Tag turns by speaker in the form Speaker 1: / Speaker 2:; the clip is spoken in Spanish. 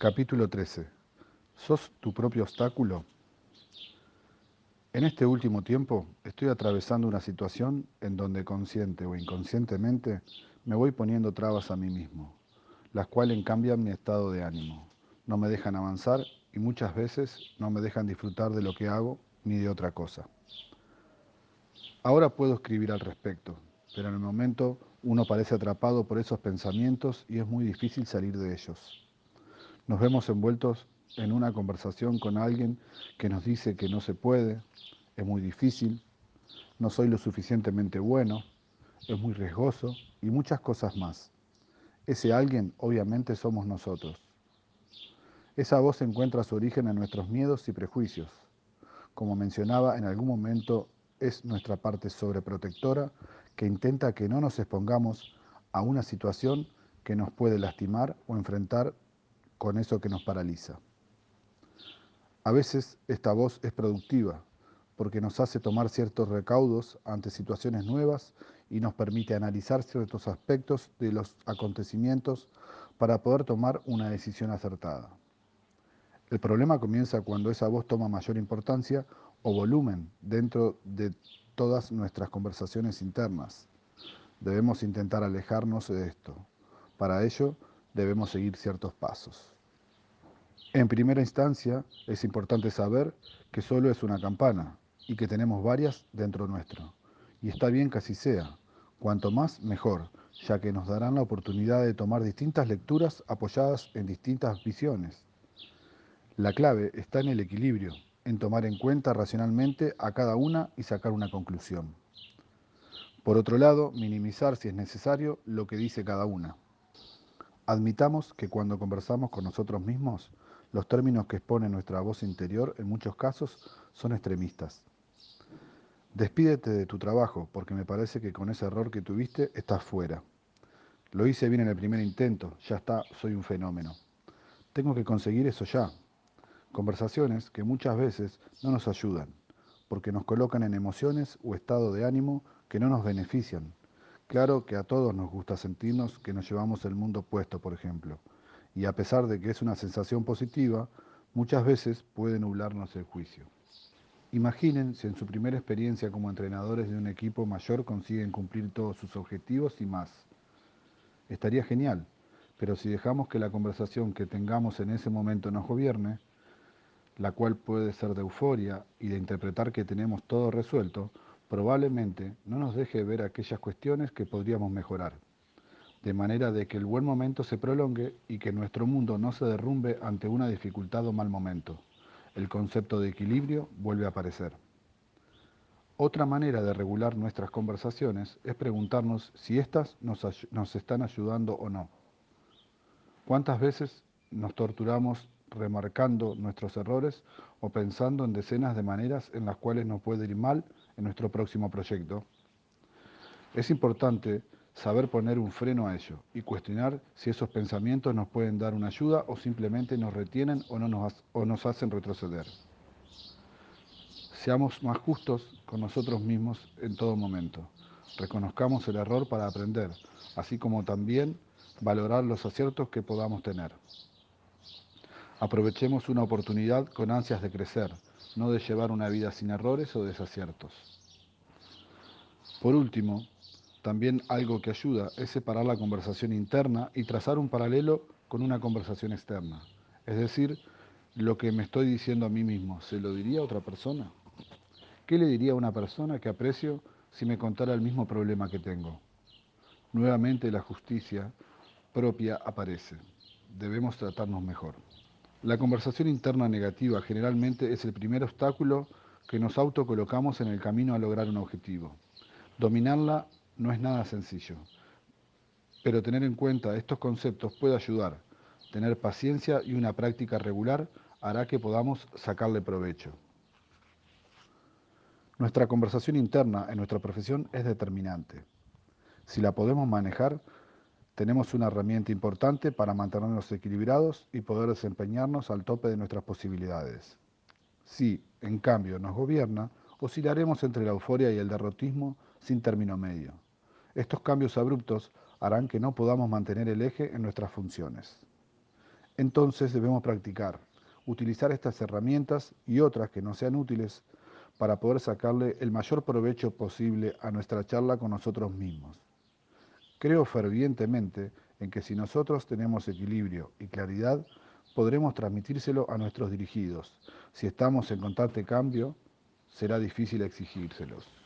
Speaker 1: Capítulo 13. ¿Sos tu propio obstáculo? En este último tiempo estoy atravesando una situación en donde consciente o inconscientemente me voy poniendo trabas a mí mismo, las cuales cambian mi estado de ánimo, no me dejan avanzar y muchas veces no me dejan disfrutar de lo que hago ni de otra cosa. Ahora puedo escribir al respecto, pero en el momento uno parece atrapado por esos pensamientos y es muy difícil salir de ellos. Nos vemos envueltos en una conversación con alguien que nos dice que no se puede, es muy difícil, no soy lo suficientemente bueno, es muy riesgoso y muchas cosas más. Ese alguien obviamente somos nosotros. Esa voz encuentra su origen en nuestros miedos y prejuicios. Como mencionaba, en algún momento es nuestra parte sobreprotectora que intenta que no nos expongamos a una situación que nos puede lastimar o enfrentar con eso que nos paraliza. A veces esta voz es productiva porque nos hace tomar ciertos recaudos ante situaciones nuevas y nos permite analizar ciertos aspectos de los acontecimientos para poder tomar una decisión acertada. El problema comienza cuando esa voz toma mayor importancia o volumen dentro de todas nuestras conversaciones internas. Debemos intentar alejarnos de esto. Para ello, debemos seguir ciertos pasos. En primera instancia, es importante saber que solo es una campana y que tenemos varias dentro nuestro. Y está bien que así sea. Cuanto más, mejor, ya que nos darán la oportunidad de tomar distintas lecturas apoyadas en distintas visiones. La clave está en el equilibrio, en tomar en cuenta racionalmente a cada una y sacar una conclusión. Por otro lado, minimizar si es necesario lo que dice cada una. Admitamos que cuando conversamos con nosotros mismos, los términos que expone nuestra voz interior en muchos casos son extremistas. Despídete de tu trabajo porque me parece que con ese error que tuviste estás fuera. Lo hice bien en el primer intento, ya está, soy un fenómeno. Tengo que conseguir eso ya. Conversaciones que muchas veces no nos ayudan, porque nos colocan en emociones o estado de ánimo que no nos benefician, Claro que a todos nos gusta sentirnos que nos llevamos el mundo puesto, por ejemplo, y a pesar de que es una sensación positiva, muchas veces puede nublarnos el juicio. Imaginen si en su primera experiencia como entrenadores de un equipo mayor consiguen cumplir todos sus objetivos y más. Estaría genial, pero si dejamos que la conversación que tengamos en ese momento nos gobierne, la cual puede ser de euforia y de interpretar que tenemos todo resuelto, probablemente no nos deje ver aquellas cuestiones que podríamos mejorar, de manera de que el buen momento se prolongue y que nuestro mundo no se derrumbe ante una dificultad o mal momento. El concepto de equilibrio vuelve a aparecer. Otra manera de regular nuestras conversaciones es preguntarnos si éstas nos, nos están ayudando o no. ¿Cuántas veces nos torturamos remarcando nuestros errores o pensando en decenas de maneras en las cuales nos puede ir mal en nuestro próximo proyecto. Es importante saber poner un freno a ello y cuestionar si esos pensamientos nos pueden dar una ayuda o simplemente nos retienen o, no nos, o nos hacen retroceder. Seamos más justos con nosotros mismos en todo momento. Reconozcamos el error para aprender, así como también valorar los aciertos que podamos tener. Aprovechemos una oportunidad con ansias de crecer, no de llevar una vida sin errores o desaciertos. Por último, también algo que ayuda es separar la conversación interna y trazar un paralelo con una conversación externa. Es decir, lo que me estoy diciendo a mí mismo, ¿se lo diría a otra persona? ¿Qué le diría a una persona que aprecio si me contara el mismo problema que tengo? Nuevamente la justicia propia aparece. Debemos tratarnos mejor. La conversación interna negativa generalmente es el primer obstáculo que nos autocolocamos en el camino a lograr un objetivo. Dominarla no es nada sencillo, pero tener en cuenta estos conceptos puede ayudar. Tener paciencia y una práctica regular hará que podamos sacarle provecho. Nuestra conversación interna en nuestra profesión es determinante. Si la podemos manejar, tenemos una herramienta importante para mantenernos equilibrados y poder desempeñarnos al tope de nuestras posibilidades. Si, en cambio, nos gobierna, oscilaremos entre la euforia y el derrotismo sin término medio. Estos cambios abruptos harán que no podamos mantener el eje en nuestras funciones. entonces debemos practicar, utilizar estas herramientas y otras que no sean útiles para poder sacarle el mayor provecho posible a nuestra charla con nosotros mismos. Creo fervientemente en que si nosotros tenemos equilibrio y claridad, podremos transmitírselo a nuestros dirigidos. Si estamos en constante cambio, será difícil exigírselos.